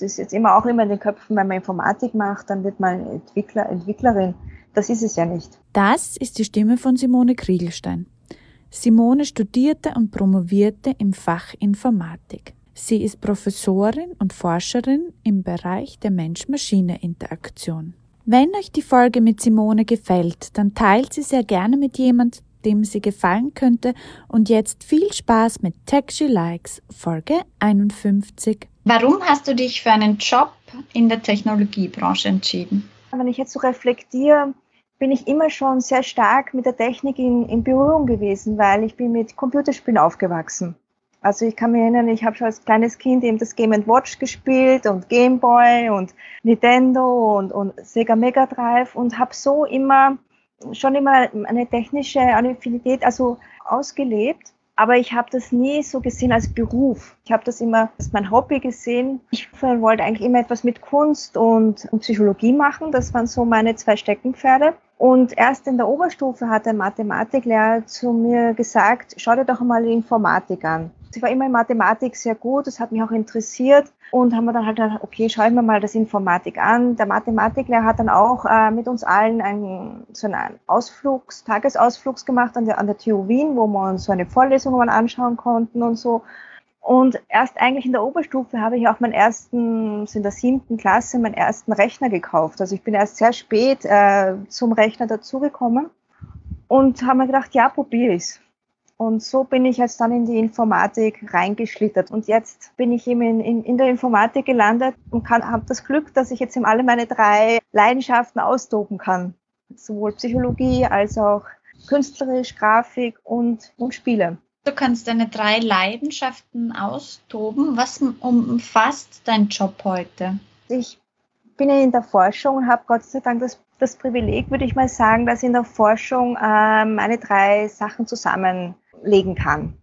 das ist jetzt immer auch immer in den Köpfen, wenn man Informatik macht, dann wird man Entwickler, Entwicklerin. Das ist es ja nicht. Das ist die Stimme von Simone Kriegelstein. Simone studierte und promovierte im Fach Informatik. Sie ist Professorin und Forscherin im Bereich der Mensch-Maschine-Interaktion. Wenn euch die Folge mit Simone gefällt, dann teilt sie sehr gerne mit jemand, dem sie gefallen könnte. Und jetzt viel Spaß mit Tech She Likes, Folge 51. Warum hast du dich für einen Job in der Technologiebranche entschieden? Wenn ich jetzt so reflektiere, bin ich immer schon sehr stark mit der Technik in, in Berührung gewesen, weil ich bin mit Computerspielen aufgewachsen. Also ich kann mich erinnern, ich habe schon als kleines Kind eben das Game Watch gespielt und Game Boy und Nintendo und, und Sega Mega Drive und habe so immer schon immer eine technische Affinität also ausgelebt. Aber ich habe das nie so gesehen als Beruf. Ich habe das immer als mein Hobby gesehen. Ich wollte eigentlich immer etwas mit Kunst und, Psychologie machen. Das waren so meine zwei Steckenpferde. Und erst in der Oberstufe hat ein Mathematiklehrer zu mir gesagt, schau dir doch mal die Informatik an. Ich war immer in Mathematik sehr gut, das hat mich auch interessiert und haben wir dann halt gedacht, okay, schauen wir mal das Informatik an. Der Mathematiklehrer hat dann auch äh, mit uns allen einen, so einen Ausflugs, Tagesausflugs gemacht an der, an der TU Wien, wo wir uns so eine Vorlesung mal anschauen konnten und so. Und erst eigentlich in der Oberstufe habe ich auch meinen ersten, so in der siebten Klasse, meinen ersten Rechner gekauft. Also ich bin erst sehr spät äh, zum Rechner dazugekommen und habe mir gedacht, ja, probiere ich's. Und so bin ich jetzt dann in die Informatik reingeschlittert. Und jetzt bin ich eben in, in, in der Informatik gelandet und habe das Glück, dass ich jetzt eben alle meine drei Leidenschaften austoben kann. Sowohl Psychologie als auch künstlerisch, Grafik und, und Spiele. Du kannst deine drei Leidenschaften austoben. Was umfasst dein Job heute? Ich bin ja in der Forschung und habe Gott sei Dank das, das Privileg, würde ich mal sagen, dass in der Forschung äh, meine drei Sachen zusammen legen kann.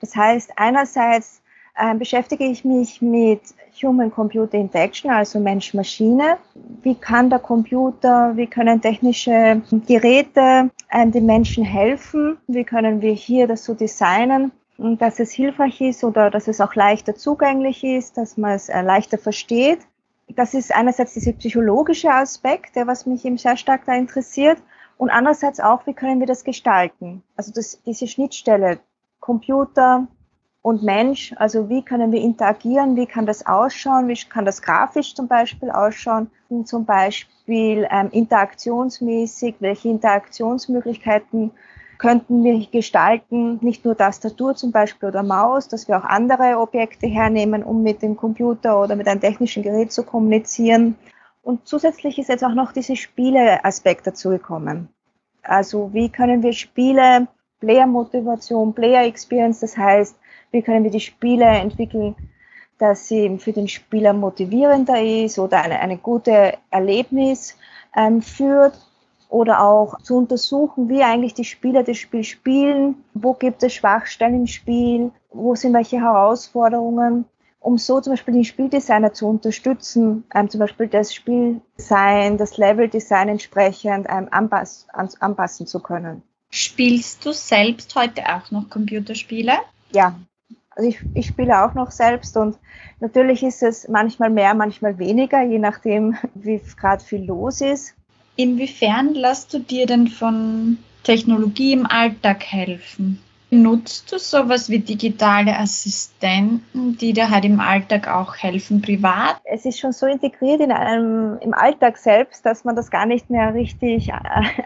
Das heißt, einerseits äh, beschäftige ich mich mit Human-Computer Interaction, also Mensch-Maschine. Wie kann der Computer, wie können technische Geräte äh, den Menschen helfen? Wie können wir hier das so designen, dass es hilfreich ist oder dass es auch leichter zugänglich ist, dass man es äh, leichter versteht? Das ist einerseits dieser psychologische Aspekt, der was mich eben sehr stark da interessiert. Und andererseits auch, wie können wir das gestalten? Also das, diese Schnittstelle Computer und Mensch, also wie können wir interagieren, wie kann das ausschauen, wie kann das grafisch zum Beispiel ausschauen, und zum Beispiel ähm, interaktionsmäßig, welche Interaktionsmöglichkeiten könnten wir gestalten, nicht nur Tastatur zum Beispiel oder Maus, dass wir auch andere Objekte hernehmen, um mit dem Computer oder mit einem technischen Gerät zu kommunizieren und zusätzlich ist jetzt auch noch dieser Spiele-Aspekt dazugekommen. Also wie können wir Spiele, Player-Motivation, Player-Experience, das heißt, wie können wir die Spiele entwickeln, dass sie für den Spieler motivierender ist oder eine, eine gute Erlebnis ähm, führt oder auch zu untersuchen, wie eigentlich die Spieler das Spiel spielen, wo gibt es Schwachstellen im Spiel, wo sind welche Herausforderungen um so zum Beispiel den Spieldesigner zu unterstützen, ähm, zum Beispiel das Spieldesign, das Leveldesign entsprechend ähm, anpass an, anpassen zu können. Spielst du selbst heute auch noch Computerspiele? Ja, also ich, ich spiele auch noch selbst und natürlich ist es manchmal mehr, manchmal weniger, je nachdem, wie gerade viel los ist. Inwiefern lässt du dir denn von Technologie im Alltag helfen? Nutzt du sowas wie digitale Assistenten, die dir halt im Alltag auch helfen, privat? Es ist schon so integriert in einem, im Alltag selbst, dass man das gar nicht mehr richtig äh,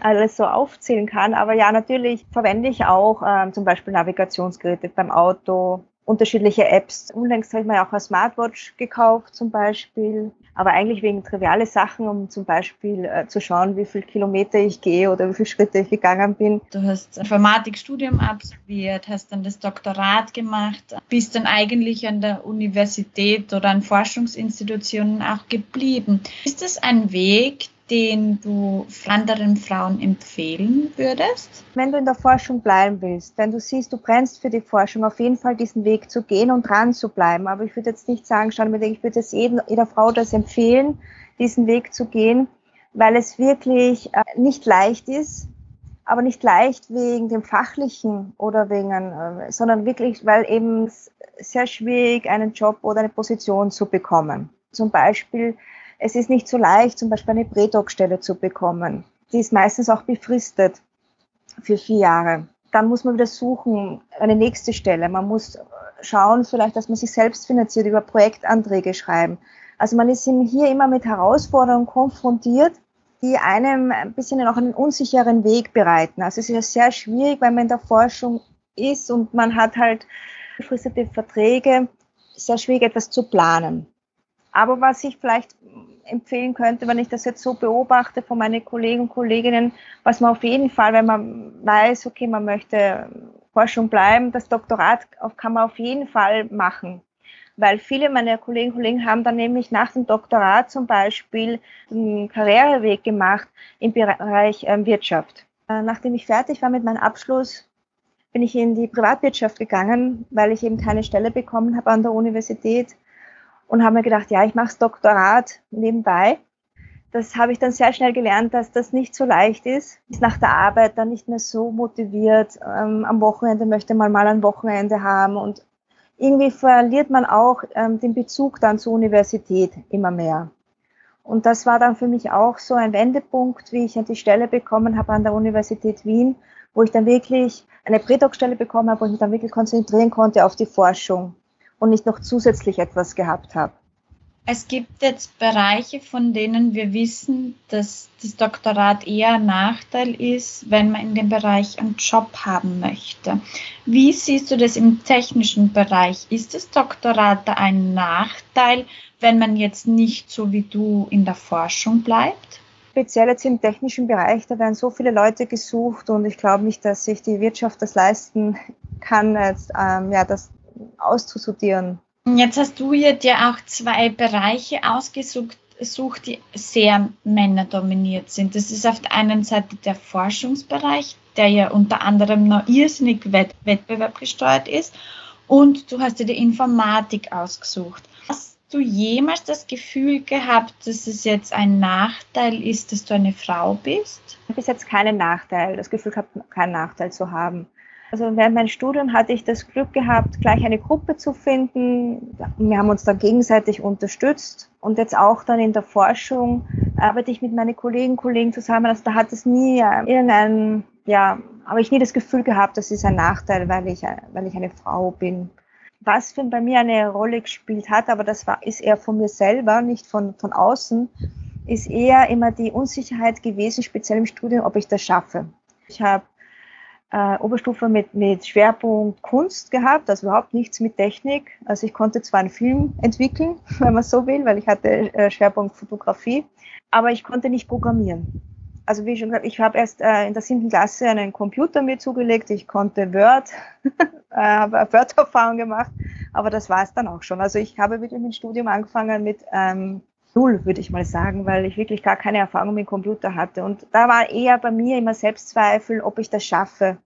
alles so aufzählen kann. Aber ja, natürlich verwende ich auch ähm, zum Beispiel Navigationsgeräte beim Auto, unterschiedliche Apps. Unlängst habe ich mir auch eine Smartwatch gekauft zum Beispiel aber eigentlich wegen triviale Sachen, um zum Beispiel äh, zu schauen, wie viel Kilometer ich gehe oder wie viele Schritte ich gegangen bin. Du hast Informatikstudium absolviert, hast dann das Doktorat gemacht, bist dann eigentlich an der Universität oder an Forschungsinstitutionen auch geblieben. Ist das ein Weg, den du anderen Frauen empfehlen würdest? Wenn du in der Forschung bleiben willst, wenn du siehst, du brennst für die Forschung, auf jeden Fall diesen Weg zu gehen und dran zu bleiben. Aber ich würde jetzt nicht sagen, schau mir, ich würde es jeder Frau das empfehlen, diesen Weg zu gehen, weil es wirklich äh, nicht leicht ist, aber nicht leicht wegen dem Fachlichen oder wegen, äh, sondern wirklich, weil eben sehr schwierig einen Job oder eine Position zu bekommen. Zum Beispiel, es ist nicht so leicht, zum Beispiel eine Prädoc-Stelle zu bekommen. Die ist meistens auch befristet für vier Jahre. Dann muss man wieder suchen, eine nächste Stelle. Man muss schauen, vielleicht, dass man sich selbst finanziert, über Projektanträge schreiben. Also man ist hier immer mit Herausforderungen konfrontiert, die einem ein bisschen noch einen unsicheren Weg bereiten. Also es ist ja sehr schwierig, wenn man in der Forschung ist und man hat halt befristete Verträge, sehr schwierig etwas zu planen. Aber was ich vielleicht empfehlen könnte, wenn ich das jetzt so beobachte von meinen Kollegen und Kolleginnen, was man auf jeden Fall, wenn man weiß, okay, man möchte Forschung bleiben, das Doktorat kann man auf jeden Fall machen. Weil viele meiner Kolleginnen und Kollegen haben dann nämlich nach dem Doktorat zum Beispiel einen Karriereweg gemacht im Bereich ähm, Wirtschaft. Äh, nachdem ich fertig war mit meinem Abschluss, bin ich in die Privatwirtschaft gegangen, weil ich eben keine Stelle bekommen habe an der Universität und habe mir gedacht, ja, ich mache das Doktorat nebenbei. Das habe ich dann sehr schnell gelernt, dass das nicht so leicht ist. Ist nach der Arbeit dann nicht mehr so motiviert. Ähm, am Wochenende möchte man mal ein Wochenende haben und irgendwie verliert man auch ähm, den Bezug dann zur Universität immer mehr. Und das war dann für mich auch so ein Wendepunkt, wie ich an die Stelle bekommen habe an der Universität Wien, wo ich dann wirklich eine Prädoc-Stelle bekommen habe, wo ich mich dann wirklich konzentrieren konnte auf die Forschung und nicht noch zusätzlich etwas gehabt habe. Es gibt jetzt Bereiche, von denen wir wissen, dass das Doktorat eher ein Nachteil ist, wenn man in dem Bereich einen Job haben möchte. Wie siehst du das im technischen Bereich? Ist das Doktorat da ein Nachteil, wenn man jetzt nicht so wie du in der Forschung bleibt? Speziell jetzt im technischen Bereich, da werden so viele Leute gesucht und ich glaube nicht, dass sich die Wirtschaft das leisten kann, jetzt, ähm, ja, das auszusortieren. Jetzt hast du hier dir auch zwei Bereiche ausgesucht, die sehr männerdominiert sind. Das ist auf der einen Seite der Forschungsbereich, der ja unter anderem noch irrsinnig wett wettbewerbgesteuert ist. Und du hast dir die Informatik ausgesucht. Hast du jemals das Gefühl gehabt, dass es jetzt ein Nachteil ist, dass du eine Frau bist? Bis jetzt keinen Nachteil, das Gefühl gehabt, keinen Nachteil zu haben. Also während meinem Studium hatte ich das Glück gehabt, gleich eine Gruppe zu finden. Wir haben uns dann gegenseitig unterstützt. Und jetzt auch dann in der Forschung arbeite ich mit meinen Kollegen, Kollegen zusammen. Also da hat es nie äh, irgendein, ja, habe ich nie das Gefühl gehabt, das ist ein Nachteil, weil ich, äh, weil ich eine Frau bin. Was für bei mir eine Rolle gespielt hat, aber das war, ist eher von mir selber, nicht von, von außen, ist eher immer die Unsicherheit gewesen, speziell im Studium, ob ich das schaffe. Ich habe äh, Oberstufe mit, mit Schwerpunkt Kunst gehabt, also überhaupt nichts mit Technik. Also ich konnte zwar einen Film entwickeln, wenn man so will, weil ich hatte äh, Schwerpunkt Fotografie, aber ich konnte nicht programmieren. Also wie schon gesagt, ich habe erst äh, in der siebten Klasse einen Computer mir zugelegt, ich konnte Word, äh, habe Word-Erfahrung gemacht, aber das war es dann auch schon. Also ich habe wirklich mit dem Studium angefangen mit ähm, null, würde ich mal sagen, weil ich wirklich gar keine Erfahrung mit Computer hatte. Und da war eher bei mir immer Selbstzweifel, ob ich das schaffe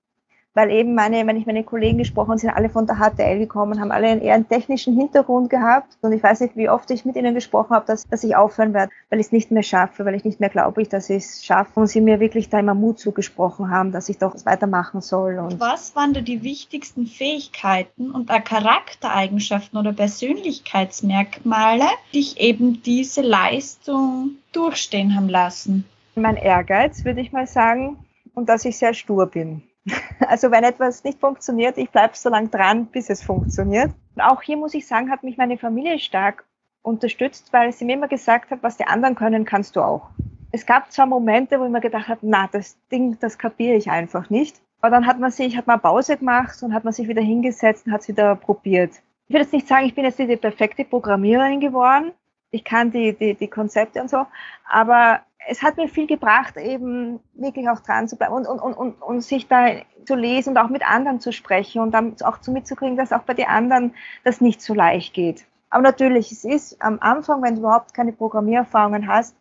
weil eben meine, wenn ich meine Kollegen gesprochen sind alle von der HTL gekommen, haben alle eher einen technischen Hintergrund gehabt und ich weiß nicht, wie oft ich mit ihnen gesprochen habe, dass, dass ich aufhören werde, weil ich es nicht mehr schaffe, weil ich nicht mehr glaube, dass ich es schaffe und sie mir wirklich da immer Mut zugesprochen haben, dass ich doch weitermachen soll. Und Was waren da die wichtigsten Fähigkeiten und Charaktereigenschaften oder Persönlichkeitsmerkmale, die dich eben diese Leistung durchstehen haben lassen? Mein Ehrgeiz, würde ich mal sagen, und dass ich sehr stur bin. Also wenn etwas nicht funktioniert, ich bleibe so lange dran, bis es funktioniert. Auch hier muss ich sagen, hat mich meine Familie stark unterstützt, weil sie mir immer gesagt hat, was die anderen können, kannst du auch. Es gab zwar Momente, wo ich mir gedacht habe, na, das Ding, das kapiere ich einfach nicht. Aber dann hat man sich, hat man Pause gemacht und hat man sich wieder hingesetzt und hat es wieder probiert. Ich will jetzt nicht sagen, ich bin jetzt die perfekte Programmiererin geworden. Ich kann die, die, die Konzepte und so. Aber es hat mir viel gebracht, eben wirklich auch dran zu bleiben und, und, und, und, und sich da zu lesen und auch mit anderen zu sprechen und dann auch zu mitzukriegen, dass auch bei den anderen das nicht so leicht geht. Aber natürlich, es ist am Anfang, wenn du überhaupt keine Programmiererfahrungen hast,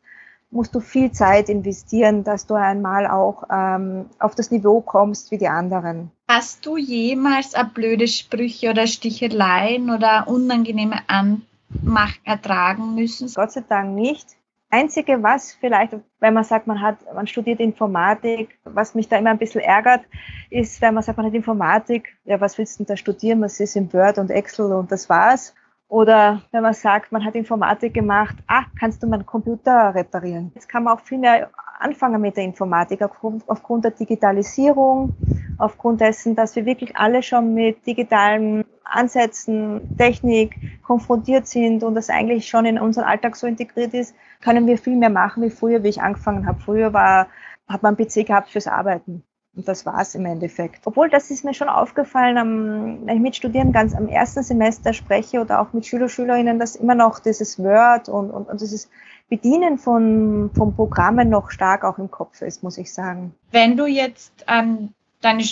musst du viel Zeit investieren, dass du einmal auch ähm, auf das Niveau kommst wie die anderen. Hast du jemals blöde Sprüche oder Sticheleien oder unangenehme Anmachen ertragen müssen? Gott sei Dank nicht. Einzige, was vielleicht, wenn man sagt, man hat, man studiert Informatik, was mich da immer ein bisschen ärgert, ist, wenn man sagt, man hat Informatik, ja, was willst du denn da studieren? Was ist in Word und Excel und das war's. Oder wenn man sagt, man hat Informatik gemacht, ah, kannst du meinen Computer reparieren? Jetzt kann man auch viel mehr anfangen mit der Informatik aufgrund der Digitalisierung, aufgrund dessen, dass wir wirklich alle schon mit digitalen Ansätzen, Technik konfrontiert sind und das eigentlich schon in unseren Alltag so integriert ist, können wir viel mehr machen wie früher, wie ich angefangen habe. Früher war, hat man einen PC gehabt fürs Arbeiten. Und das war's im Endeffekt. Obwohl, das ist mir schon aufgefallen, wenn ich mit Studierenden ganz am ersten Semester spreche oder auch mit Schüler, Schülerinnen, dass immer noch dieses Word und, und, und dieses Bedienen von, von Programmen noch stark auch im Kopf ist, muss ich sagen. Wenn du jetzt an deine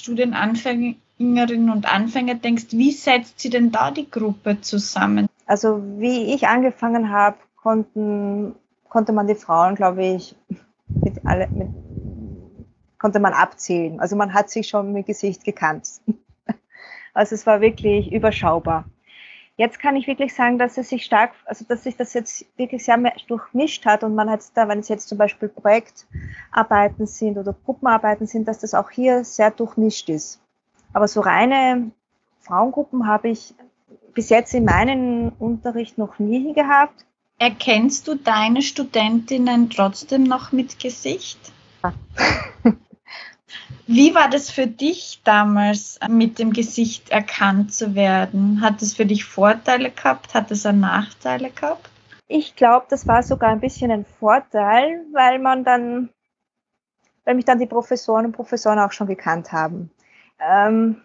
Studienanfängerinnen und Anfänger denkst, wie setzt sie denn da die Gruppe zusammen? Also wie ich angefangen habe, konnte man die Frauen, glaube ich, mit alle, mit konnte man abzählen. Also man hat sich schon mit Gesicht gekannt. Also es war wirklich überschaubar. Jetzt kann ich wirklich sagen, dass es sich stark, also dass sich das jetzt wirklich sehr durchmischt hat und man hat da, wenn es jetzt zum Beispiel Projektarbeiten sind oder Gruppenarbeiten sind, dass das auch hier sehr durchmischt ist. Aber so reine Frauengruppen habe ich bis jetzt in meinem Unterricht noch nie gehabt. Erkennst du deine Studentinnen trotzdem noch mit Gesicht? Ja. Wie war das für dich damals, mit dem Gesicht erkannt zu werden? Hat es für dich Vorteile gehabt? Hat es auch Nachteile gehabt? Ich glaube, das war sogar ein bisschen ein Vorteil, weil man dann, weil mich dann die Professoren und Professoren auch schon gekannt haben. Ähm,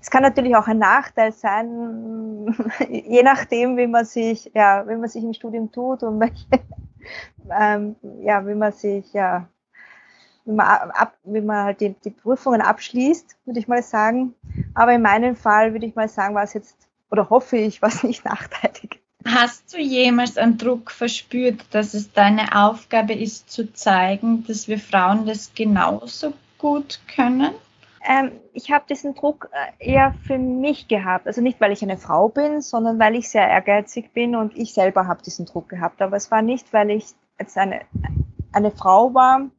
es kann natürlich auch ein Nachteil sein, je nachdem, wie man sich, ja, wie man sich im Studium tut und welche, ähm, ja, wie man sich, ja, wie man, ab, wie man halt die, die Prüfungen abschließt, würde ich mal sagen. Aber in meinem Fall würde ich mal sagen, war es jetzt, oder hoffe ich, war es nicht nachteilig. Hast du jemals einen Druck verspürt, dass es deine Aufgabe ist, zu zeigen, dass wir Frauen das genauso gut können? Ähm, ich habe diesen Druck äh, eher für mich gehabt. Also nicht, weil ich eine Frau bin, sondern weil ich sehr ehrgeizig bin und ich selber habe diesen Druck gehabt. Aber es war nicht, weil ich jetzt eine, eine Frau war,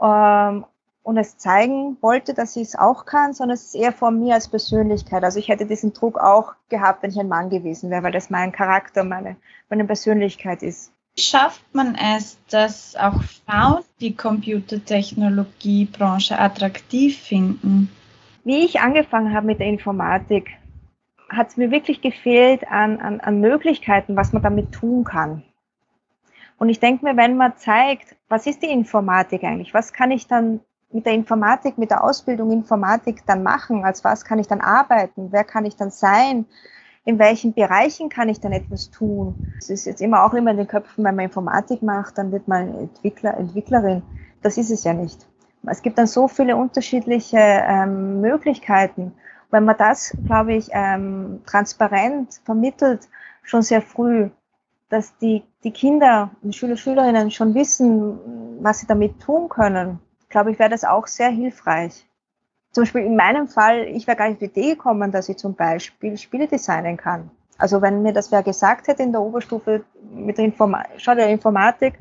ähm, und es zeigen wollte, dass ich es auch kann, sondern es ist eher von mir als Persönlichkeit. Also ich hätte diesen Druck auch gehabt, wenn ich ein Mann gewesen wäre, weil das mein Charakter, meine, meine Persönlichkeit ist. Schafft man es, dass auch Frauen die Computertechnologiebranche attraktiv finden? Wie ich angefangen habe mit der Informatik, hat es mir wirklich gefehlt an, an, an Möglichkeiten, was man damit tun kann. Und ich denke mir, wenn man zeigt, was ist die Informatik eigentlich? Was kann ich dann mit der Informatik, mit der Ausbildung Informatik dann machen? Als was kann ich dann arbeiten? Wer kann ich dann sein? In welchen Bereichen kann ich dann etwas tun? Es ist jetzt immer auch immer in den Köpfen, wenn man Informatik macht, dann wird man Entwickler, Entwicklerin. Das ist es ja nicht. Es gibt dann so viele unterschiedliche ähm, Möglichkeiten. Wenn man das, glaube ich, ähm, transparent vermittelt, schon sehr früh, dass die, die Kinder und Schüler, Schülerinnen schon wissen, was sie damit tun können, glaube ich, wäre das auch sehr hilfreich. Zum Beispiel in meinem Fall, ich wäre gar nicht auf die Idee gekommen, dass ich zum Beispiel Spiele designen kann. Also wenn mir das wer gesagt hätte in der Oberstufe mit der, Informa schau der Informatik,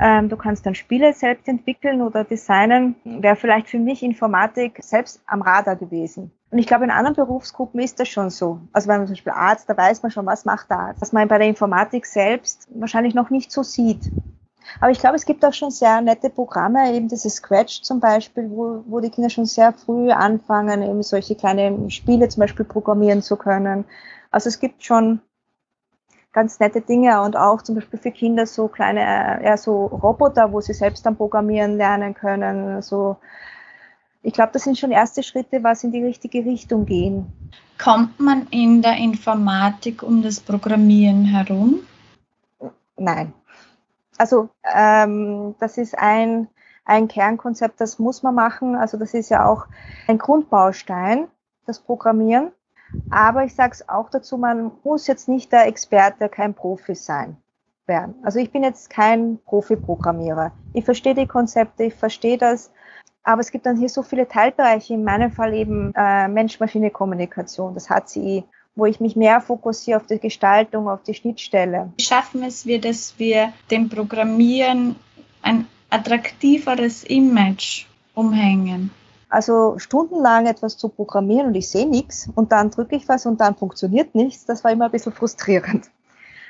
ähm, du kannst dann Spiele selbst entwickeln oder designen, wäre vielleicht für mich Informatik selbst am Radar gewesen. Und ich glaube, in anderen Berufsgruppen ist das schon so. Also wenn man zum Beispiel Arzt, da weiß man schon, was macht der Arzt. Was man bei der Informatik selbst wahrscheinlich noch nicht so sieht. Aber ich glaube, es gibt auch schon sehr nette Programme, eben dieses Scratch zum Beispiel, wo, wo die Kinder schon sehr früh anfangen, eben solche kleine Spiele zum Beispiel programmieren zu können. Also es gibt schon ganz nette Dinge und auch zum Beispiel für Kinder so kleine, ja, so Roboter, wo sie selbst dann programmieren lernen können, so ich glaube, das sind schon erste Schritte, was in die richtige Richtung gehen. Kommt man in der Informatik um das Programmieren herum? Nein. Also ähm, das ist ein, ein Kernkonzept, das muss man machen. Also das ist ja auch ein Grundbaustein, das Programmieren. Aber ich sage es auch dazu, man muss jetzt nicht der Experte, kein Profi sein werden. Also ich bin jetzt kein Profi-Programmierer. Ich verstehe die Konzepte, ich verstehe das, aber es gibt dann hier so viele Teilbereiche, in meinem Fall eben äh, Mensch-Maschine-Kommunikation, das HCI, wo ich mich mehr fokussiere auf die Gestaltung, auf die Schnittstelle. Wie schaffen es wir, dass wir dem Programmieren ein attraktiveres Image umhängen? Also stundenlang etwas zu programmieren und ich sehe nichts und dann drücke ich was und dann funktioniert nichts, das war immer ein bisschen frustrierend.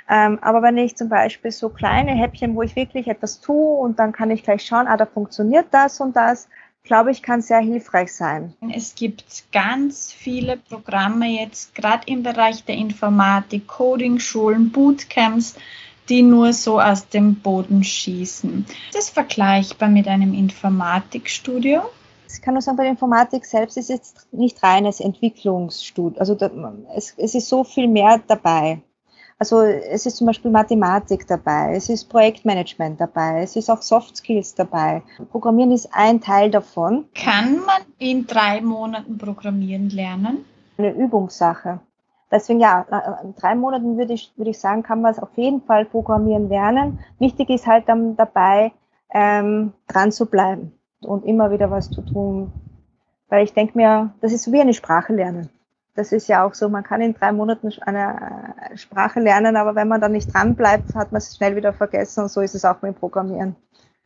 Ähm, aber wenn ich zum Beispiel so kleine Häppchen, wo ich wirklich etwas tue und dann kann ich gleich schauen, ah, da funktioniert das und das, glaube ich, kann sehr hilfreich sein. Es gibt ganz viele Programme jetzt, gerade im Bereich der Informatik, Coding-Schulen, Bootcamps, die nur so aus dem Boden schießen. Ist das vergleichbar mit einem Informatikstudio? Ich kann nur sagen, bei der Informatik selbst ist jetzt nicht reines Entwicklungsstudio. Also es, es ist so viel mehr dabei. Also es ist zum Beispiel Mathematik dabei, es ist Projektmanagement dabei, es ist auch Soft Skills dabei. Programmieren ist ein Teil davon. Kann man in drei Monaten Programmieren lernen? Eine Übungssache. Deswegen ja, in drei Monaten würde ich, würde ich sagen, kann man es auf jeden Fall Programmieren lernen. Wichtig ist halt dann dabei, ähm, dran zu bleiben und immer wieder was zu tun. Weil ich denke mir, das ist wie eine Sprache lernen das ist ja auch so, man kann in drei Monaten eine äh, Sprache lernen, aber wenn man dann nicht dran bleibt, hat man es schnell wieder vergessen und so ist es auch mit dem Programmieren.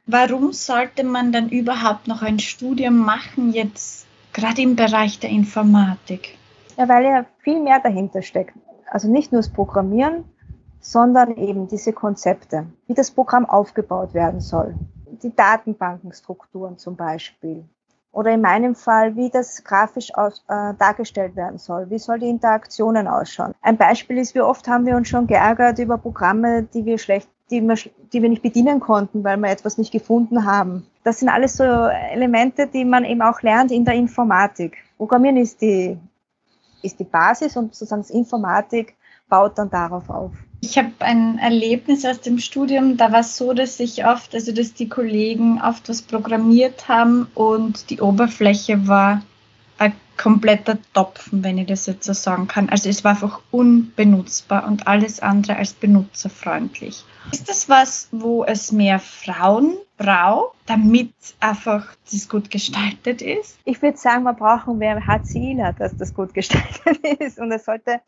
Warum sollte man dann überhaupt noch ein Studium machen, jetzt gerade im Bereich der Informatik? Ja, weil ja viel mehr dahinter steckt. Also nicht nur das Programmieren, sondern eben diese Konzepte, wie das Programm aufgebaut werden soll. Die Datenbankenstrukturen zum Beispiel, oder in meinem Fall, wie das grafisch aus, äh, dargestellt werden soll. Wie soll die Interaktionen ausschauen? Ein Beispiel ist, wie oft haben wir uns schon geärgert über Programme, die wir schlecht, die wir, die wir nicht bedienen konnten, weil wir etwas nicht gefunden haben. Das sind alles so Elemente, die man eben auch lernt in der Informatik. Programmieren ist die, ist die Basis und sozusagen das Informatik baut dann darauf auf. Ich habe ein Erlebnis aus dem Studium, da war es so, dass ich oft, also dass die Kollegen oft was programmiert haben und die Oberfläche war ein kompletter Topfen, wenn ich das jetzt so sagen kann. Also es war einfach unbenutzbar und alles andere als benutzerfreundlich. Ist das was, wo es mehr Frauen braucht, damit einfach das gut gestaltet ist? Ich würde sagen, wir brauchen mehr HCIler, dass das gut gestaltet ist und es sollte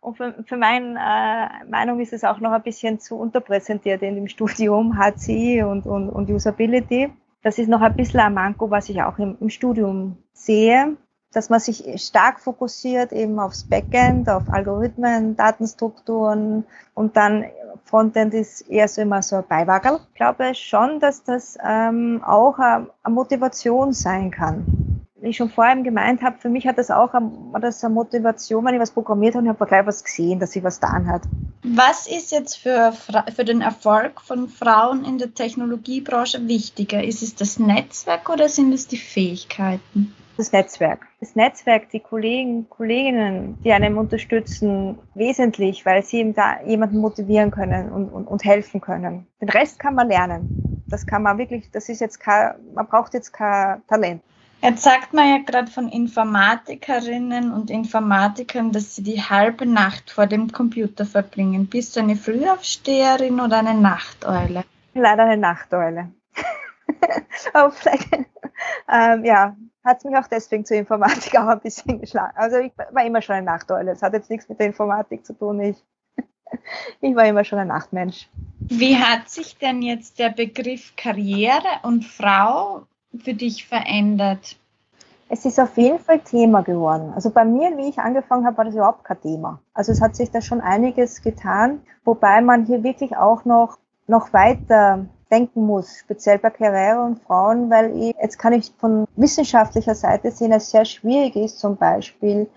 und für, für meine äh, Meinung ist es auch noch ein bisschen zu unterpräsentiert in dem Studium HCI und, und, und Usability. Das ist noch ein bisschen ein Manko, was ich auch im, im Studium sehe, dass man sich stark fokussiert eben aufs Backend, auf Algorithmen, Datenstrukturen und dann Frontend ist eher so immer so ein Beiwagel. Ich glaube schon, dass das ähm, auch eine, Motivation sein kann ich schon vorhin gemeint habe, für mich hat das auch war das eine Motivation, wenn ich was programmiert habe und ich habe gleich was gesehen, dass sie was getan hat. Was ist jetzt für, für den Erfolg von Frauen in der Technologiebranche wichtiger? Ist es das Netzwerk oder sind es die Fähigkeiten? Das Netzwerk. Das Netzwerk, die Kollegen, Kolleginnen, die einem unterstützen, wesentlich, weil sie eben da jemanden motivieren können und, und, und helfen können. Den Rest kann man lernen. Das kann man wirklich, das ist jetzt kein, man braucht jetzt kein Talent. Jetzt sagt man ja gerade von Informatikerinnen und Informatikern, dass sie die halbe Nacht vor dem Computer verbringen. Bist du eine Frühaufsteherin oder eine Nachteule? Leider eine Nachteule. Aber vielleicht, ähm, ja, hat es mich auch deswegen zur Informatik auch ein bisschen geschlagen. Also ich war immer schon eine Nachteule. Es hat jetzt nichts mit der Informatik zu tun. Ich, ich war immer schon ein Nachtmensch. Wie hat sich denn jetzt der Begriff Karriere und Frau für dich verändert? Es ist auf jeden Fall Thema geworden. Also bei mir, wie ich angefangen habe, war das überhaupt kein Thema. Also es hat sich da schon einiges getan, wobei man hier wirklich auch noch, noch weiter denken muss, speziell bei Karriere und Frauen, weil ich, jetzt kann ich von wissenschaftlicher Seite sehen, es sehr schwierig ist, zum Beispiel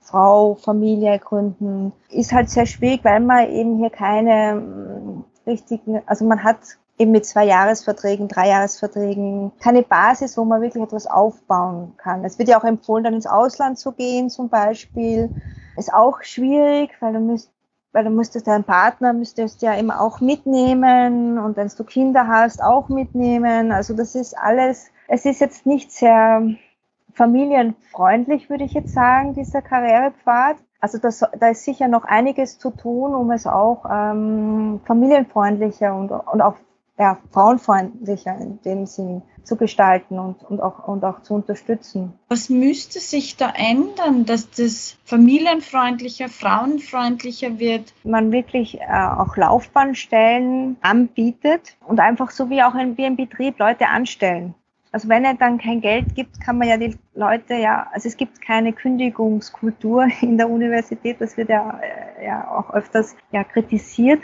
Frau, Familie gründen, ist halt sehr schwierig, weil man eben hier keine hm, richtigen, also man hat eben mit zwei Jahresverträgen, drei Jahresverträgen, keine Basis, wo man wirklich etwas aufbauen kann. Es wird ja auch empfohlen, dann ins Ausland zu gehen zum Beispiel. Ist auch schwierig, weil du müsst, weil du müsstest deinen Partner müsstest ja immer auch mitnehmen und wenn du Kinder hast, auch mitnehmen. Also das ist alles, es ist jetzt nicht sehr familienfreundlich, würde ich jetzt sagen, dieser Karrierepfad. Also das, da ist sicher noch einiges zu tun, um es auch ähm, familienfreundlicher und, und auch ja, frauenfreundlicher in dem Sinn zu gestalten und, und, auch, und auch zu unterstützen. Was müsste sich da ändern, dass das familienfreundlicher, frauenfreundlicher wird? Man wirklich äh, auch Laufbahnstellen anbietet und einfach so wie auch ein, wie ein Betrieb Leute anstellen. Also wenn es dann kein Geld gibt, kann man ja die Leute ja, also es gibt keine Kündigungskultur in der Universität, das wird ja, äh, ja auch öfters ja kritisiert.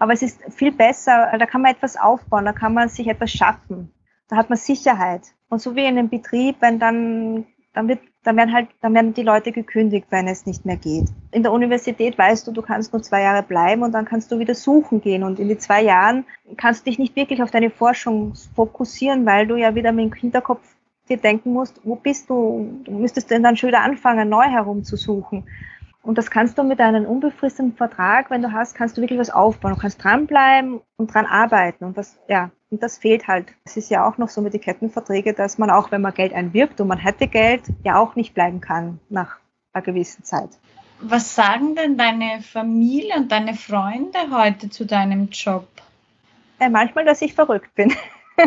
Aber es ist viel besser, da kann man etwas aufbauen, da kann man sich etwas schaffen. Da hat man Sicherheit. Und so wie in einem Betrieb, wenn dann, dann wird dann werden halt, dann werden die Leute gekündigt, wenn es nicht mehr geht. In der Universität weißt du, du kannst nur zwei Jahre bleiben und dann kannst du wieder suchen gehen. Und in die zwei Jahren kannst du dich nicht wirklich auf deine Forschung fokussieren, weil du ja wieder mit dem Hinterkopf dir denken musst, wo bist du? Du müsstest denn dann schon wieder anfangen, neu herumzusuchen. Und das kannst du mit einem unbefristeten Vertrag, wenn du hast, kannst du wirklich was aufbauen. Du kannst dranbleiben und dran arbeiten. Und das, ja, und das fehlt halt. Es ist ja auch noch so mit den Kettenverträgen, dass man auch, wenn man Geld einwirkt und man hätte Geld, ja auch nicht bleiben kann nach einer gewissen Zeit. Was sagen denn deine Familie und deine Freunde heute zu deinem Job? Ja, äh, manchmal, dass ich verrückt bin.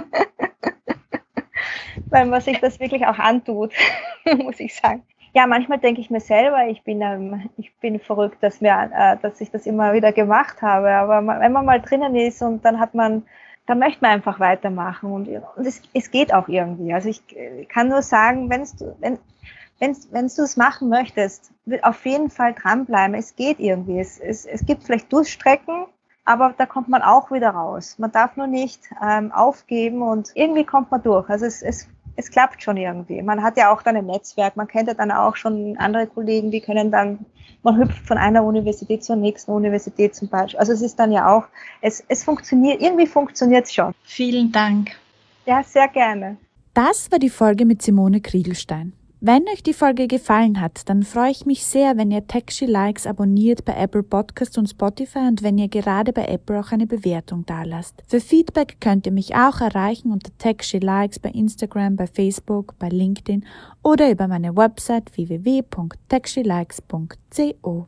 Weil man sich das wirklich auch antut, muss ich sagen ja, manchmal denke ich mir selber, ich bin, ähm, ich bin verrückt, dass, mir, äh, dass ich das immer wieder gemacht habe. Aber wenn man mal drinnen ist und dann hat man, dann möchte man einfach weitermachen und, und es, es geht auch irgendwie. Also ich, kann nur sagen, wenn's, wenn wenn, wenn du es machen möchtest, auf jeden Fall dranbleiben. Es geht irgendwie. Es, es, es gibt vielleicht Durchstrecken, aber da kommt man auch wieder raus. Man darf nur nicht ähm, aufgeben und irgendwie kommt man durch. Also es, es es klappt schon irgendwie. Man hat ja auch dann ein Netzwerk, man kennt ja dann auch schon andere Kollegen, die können dann, man hüpft von einer Universität zur nächsten Universität zum Beispiel. Also es ist dann ja auch, es, es funktioniert, irgendwie funktioniert es schon. Vielen Dank. Ja, sehr gerne. Das war die Folge mit Simone Kriegelstein. Wenn euch die Folge gefallen hat, dann freue ich mich sehr, wenn ihr Techshy Likes abonniert bei Apple Podcast und Spotify und wenn ihr gerade bei Apple auch eine Bewertung dalasst. Für Feedback könnt ihr mich auch erreichen unter Techshy Likes bei Instagram, bei Facebook, bei LinkedIn oder über meine Website www.techshylikes.co.